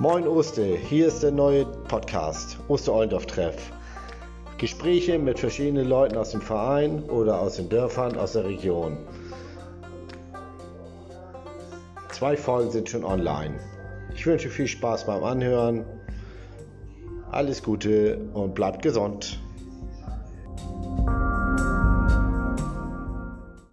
Moin Oste, hier ist der neue Podcast Oster-Ollendorf-Treff. Gespräche mit verschiedenen Leuten aus dem Verein oder aus den Dörfern aus der Region. Zwei Folgen sind schon online. Ich wünsche viel Spaß beim Anhören. Alles Gute und bleibt gesund.